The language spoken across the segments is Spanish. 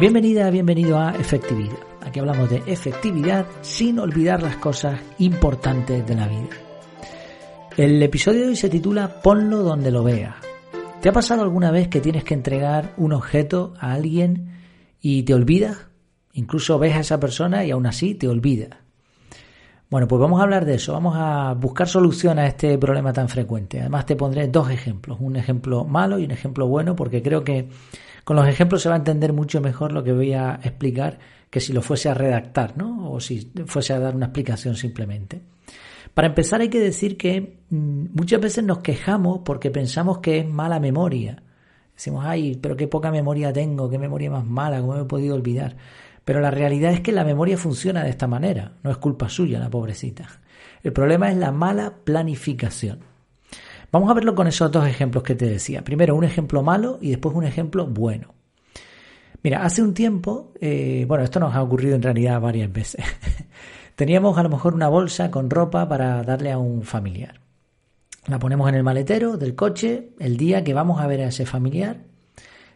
Bienvenida, bienvenido a Efectividad. Aquí hablamos de efectividad sin olvidar las cosas importantes de la vida. El episodio de hoy se titula Ponlo donde lo veas. ¿Te ha pasado alguna vez que tienes que entregar un objeto a alguien y te olvidas? Incluso ves a esa persona y aún así te olvidas. Bueno, pues vamos a hablar de eso, vamos a buscar solución a este problema tan frecuente. Además te pondré dos ejemplos, un ejemplo malo y un ejemplo bueno, porque creo que con los ejemplos se va a entender mucho mejor lo que voy a explicar que si lo fuese a redactar, ¿no? O si fuese a dar una explicación simplemente. Para empezar hay que decir que mm, muchas veces nos quejamos porque pensamos que es mala memoria. Decimos, ay, pero qué poca memoria tengo, qué memoria más mala, cómo me he podido olvidar. Pero la realidad es que la memoria funciona de esta manera, no es culpa suya la pobrecita. El problema es la mala planificación. Vamos a verlo con esos dos ejemplos que te decía. Primero un ejemplo malo y después un ejemplo bueno. Mira, hace un tiempo, eh, bueno, esto nos ha ocurrido en realidad varias veces. Teníamos a lo mejor una bolsa con ropa para darle a un familiar. La ponemos en el maletero del coche el día que vamos a ver a ese familiar.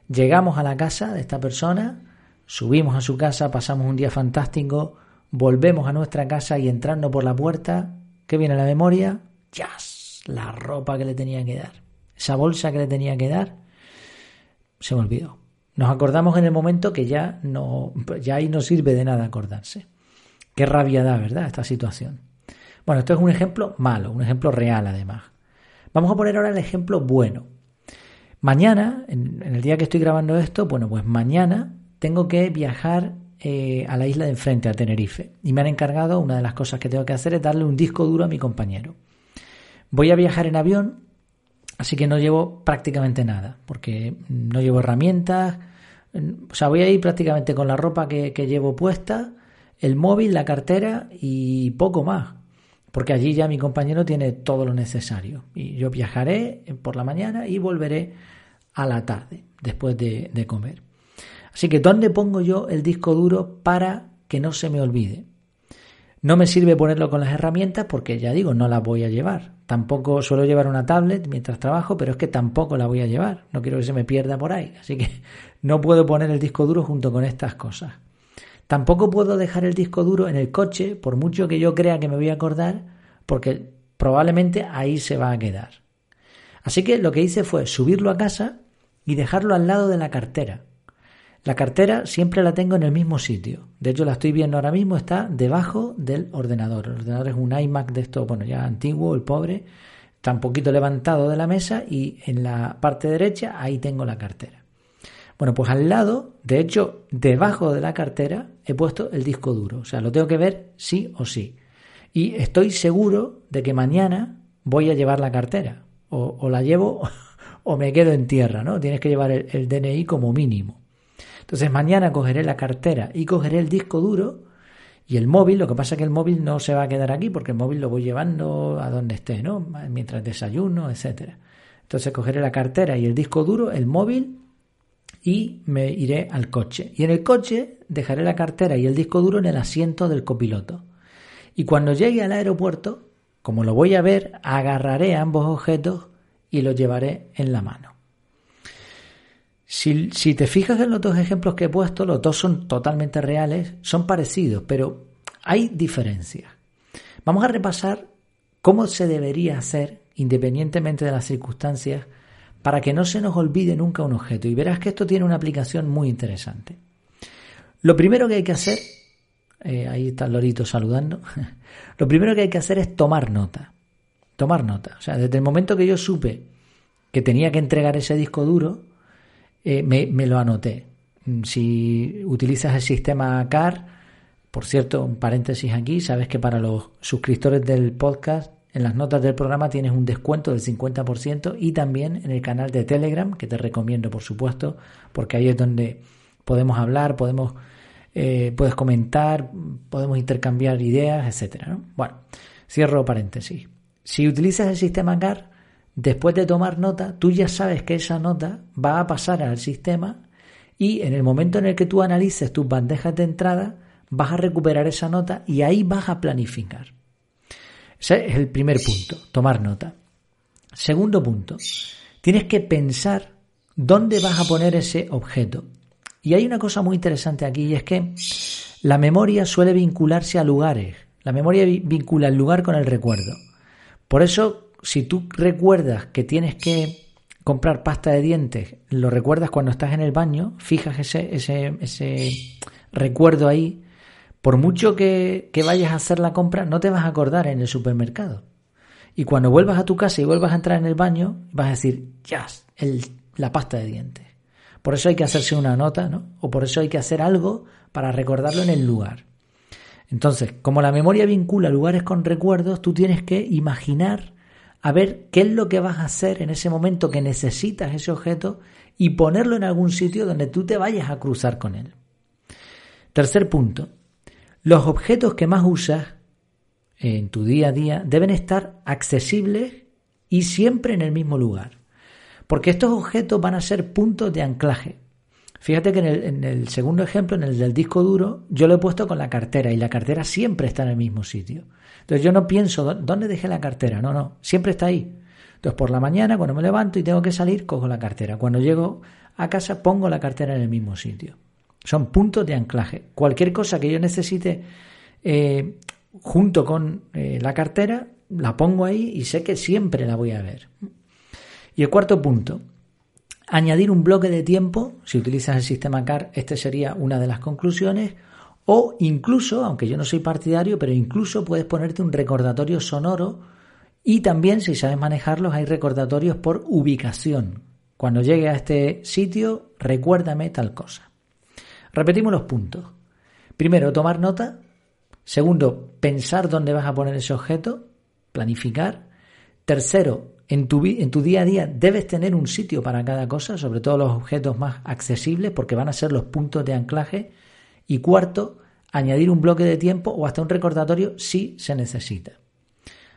Llegamos a la casa de esta persona, subimos a su casa, pasamos un día fantástico, volvemos a nuestra casa y entrando por la puerta, ¿qué viene a la memoria? ¡Yas! La ropa que le tenía que dar. Esa bolsa que le tenía que dar, se me olvidó. Nos acordamos en el momento que ya no, ya ahí no sirve de nada acordarse. Qué rabia da, ¿verdad? Esta situación. Bueno, esto es un ejemplo malo, un ejemplo real además. Vamos a poner ahora el ejemplo bueno. Mañana, en, el día que estoy grabando esto, bueno, pues mañana tengo que viajar eh, a la isla de enfrente, a Tenerife. Y me han encargado, una de las cosas que tengo que hacer es darle un disco duro a mi compañero. Voy a viajar en avión, así que no llevo prácticamente nada, porque no llevo herramientas. O sea, voy a ir prácticamente con la ropa que, que llevo puesta, el móvil, la cartera y poco más porque allí ya mi compañero tiene todo lo necesario. Y yo viajaré por la mañana y volveré a la tarde, después de, comer. Así que, ¿dónde pongo yo el disco duro para que no se me olvide? No me sirve ponerlo con las herramientas porque ya digo, no las voy a llevar. Tampoco suelo llevar una tablet mientras trabajo, pero es que tampoco la voy a llevar. No quiero que se me pierda por ahí. Así que no puedo poner el disco duro junto con estas cosas. Tampoco puedo dejar el disco duro en el coche, por mucho que yo crea que me voy a acordar, porque probablemente ahí se va a quedar. Así que lo que hice fue subirlo a casa y dejarlo al lado de la cartera. La cartera siempre la tengo en el mismo sitio. De hecho, la estoy viendo ahora mismo, está debajo del ordenador. El ordenador es un iMac de esto, bueno, ya antiguo, el pobre. Está un poquito levantado de la mesa y en la parte derecha ahí tengo la cartera. Bueno, pues al lado, de hecho, debajo de la cartera he puesto el disco duro. O sea, lo tengo que ver sí o sí. Y estoy seguro de que mañana voy a llevar la cartera. O, la llevo o me quedo en tierra, ¿no? Tienes que llevar el, DNI como mínimo. Entonces mañana cogeré la cartera y cogeré el disco duro y el móvil, lo que pasa es que el móvil no se va a quedar aquí porque el móvil lo voy llevando a donde esté, ¿no? Mientras desayuno, etcétera. Entonces cogeré la cartera y el disco duro, el móvil y me iré al coche. Y en el coche dejaré la cartera y el disco duro en el asiento del copiloto. Y cuando llegue al aeropuerto, como lo voy a ver, agarraré ambos objetos y los llevaré en la mano. Si, te fijas en los dos ejemplos que he puesto, los dos son totalmente reales, son parecidos, pero hay diferencias. Vamos a repasar cómo se debería hacer, independientemente de las circunstancias, para que no se nos olvide nunca un objeto. Y verás que esto tiene una aplicación muy interesante. Lo primero que hay que hacer, eh, ahí está lorito saludando, lo primero que hay que hacer es tomar nota. Tomar nota. O sea, desde el momento que yo supe que tenía que entregar ese disco duro, eh, me, lo anoté. Mm, si utilizas el sistema CAR, por cierto, un paréntesis aquí, sabes que para los suscriptores del podcast en las notas del programa tienes un descuento del 50% y también en el canal de Telegram, que te recomiendo por supuesto, porque ahí es donde podemos hablar, podemos, eh, puedes comentar, podemos intercambiar ideas, etcétera. Bueno, cierro paréntesis. Si utilizas el sistema CAR, después de tomar nota, tú ya sabes que esa nota va a pasar al sistema y en el momento en el que tú analices tus bandejas de entrada, vas a recuperar esa nota y ahí vas a planificar. Ese es el primer punto, tomar nota. Segundo punto, tienes que pensar dónde vas a poner ese objeto. Y hay una cosa muy interesante aquí y es que la memoria suele vincularse a lugares. La memoria vincula el lugar con el recuerdo. Por eso, si tú recuerdas que tienes que comprar pasta de dientes, lo recuerdas cuando estás en el baño, fijas ese, ese, ese recuerdo ahí, por mucho que, que, vayas a hacer la compra, no te vas a acordar en el supermercado. Y cuando vuelvas a tu casa y vuelvas a entrar en el baño, vas a decir, ya, la pasta de dientes. Por eso hay que hacerse una nota, ¿no? O por eso hay que hacer algo para recordarlo en el lugar. Entonces, como la memoria vincula lugares con recuerdos, tú tienes que imaginar a ver qué es lo que vas a hacer en ese momento que necesitas ese objeto y ponerlo en algún sitio donde tú te vayas a cruzar con él. Tercer punto, los objetos que más usas en tu día a día deben estar accesibles y siempre en el mismo lugar. Porque estos objetos van a ser puntos de anclaje. Fíjate que en el, segundo ejemplo, en el del disco duro, yo lo he puesto con la cartera y la cartera siempre está en el mismo sitio. Entonces yo no pienso, ¿dónde dejé la cartera? No, no, siempre está ahí. Entonces por la mañana, cuando me levanto y tengo que salir, cojo la cartera. Cuando llego a casa, pongo la cartera en el mismo sitio. Son puntos de anclaje. Cualquier cosa que yo necesite eh, junto con eh, la cartera, la pongo ahí y sé que siempre la voy a ver. Y el cuarto punto, añadir un bloque de tiempo, si utilizas el sistema CAR, este sería una de las conclusiones, o incluso, aunque yo no soy partidario, pero incluso puedes ponerte un recordatorio sonoro y también, si sabes manejarlos, hay recordatorios por ubicación. Cuando llegue a este sitio, recuérdame tal cosa. Repetimos los puntos. Primero, tomar nota. Segundo, pensar dónde vas a poner ese objeto, planificar. Tercero, en tu, en tu día a día debes tener un sitio para cada cosa, sobre todo los objetos más accesibles, porque van a ser los puntos de anclaje. Y cuarto, añadir un bloque de tiempo o hasta un recordatorio si se necesita.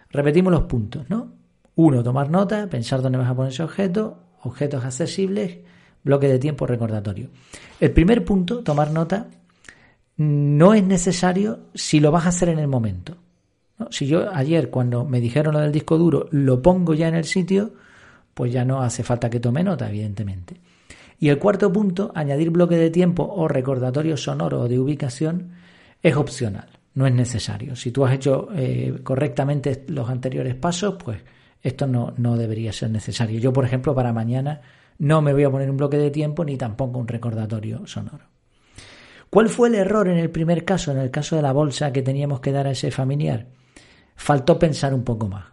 Repetimos los puntos, ¿no? Uno, tomar nota, pensar dónde vas a poner ese objeto, objetos accesibles, bloque de tiempo, recordatorio. El primer punto, tomar nota, no es necesario si lo vas a hacer en el momento. Si yo ayer cuando me dijeron lo del disco duro lo pongo ya en el sitio, pues ya no hace falta que tome nota, evidentemente. Y el cuarto punto, añadir bloque de tiempo o recordatorio sonoro o de ubicación, es opcional, no es necesario. Si tú has hecho eh, correctamente los anteriores pasos, pues esto no, no debería ser necesario. Yo, por ejemplo, para mañana no me voy a poner un bloque de tiempo ni tampoco un recordatorio sonoro. ¿Cuál fue el error en el primer caso, en el caso de la bolsa que teníamos que dar a ese familiar? Faltó pensar un poco más.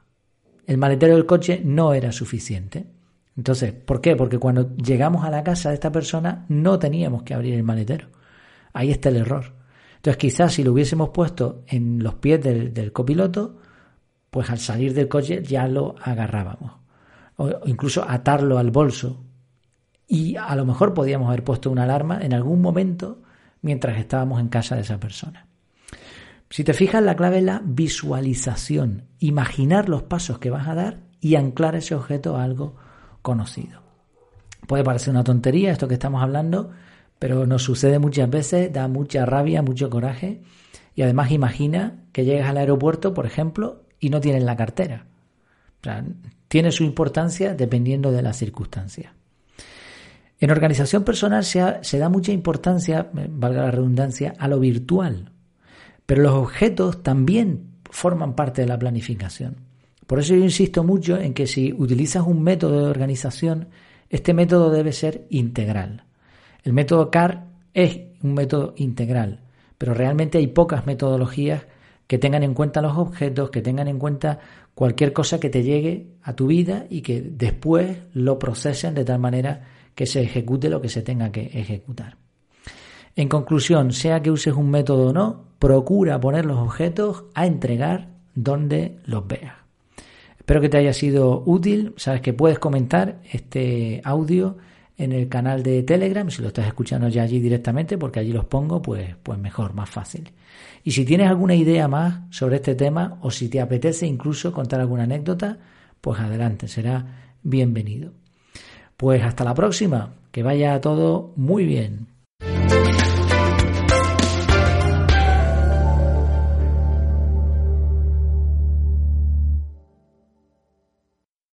El maletero del coche no era suficiente. Entonces, ¿por qué? Porque cuando llegamos a la casa de esta persona no teníamos que abrir el maletero. Ahí está el error. Entonces, quizás si lo hubiésemos puesto en los pies del, copiloto, pues al salir del coche ya lo agarrábamos. O incluso atarlo al bolso. Y a lo mejor podíamos haber puesto una alarma en algún momento mientras estábamos en casa de esa persona. Si te fijas, la clave es la visualización, imaginar los pasos que vas a dar y anclar ese objeto a algo conocido. Puede parecer una tontería esto que estamos hablando, pero nos sucede muchas veces, da mucha rabia, mucho coraje y además imagina que llegas al aeropuerto, por ejemplo, y no tienes la cartera. tiene su importancia dependiendo de las circunstancias. En organización personal se, se da mucha importancia, valga la redundancia, a lo virtual, pero los objetos también forman parte de la planificación. Por eso yo insisto mucho en que si utilizas un método de organización, este método debe ser integral. El método CAR es un método integral, pero realmente hay pocas metodologías que tengan en cuenta los objetos, que tengan en cuenta cualquier cosa que te llegue a tu vida y que después lo procesen de tal manera que se ejecute lo que se tenga que ejecutar. En conclusión, sea que uses un método o no, procura poner los objetos a entregar donde los veas. Espero que te haya sido útil. Sabes que puedes comentar este audio en el canal de Telegram, si lo estás escuchando ya allí directamente, porque allí los pongo, pues, pues mejor, más fácil. Y si tienes alguna idea más sobre este tema o si te apetece incluso contar alguna anécdota, pues adelante, será bienvenido. Pues hasta la próxima, que vaya todo muy bien.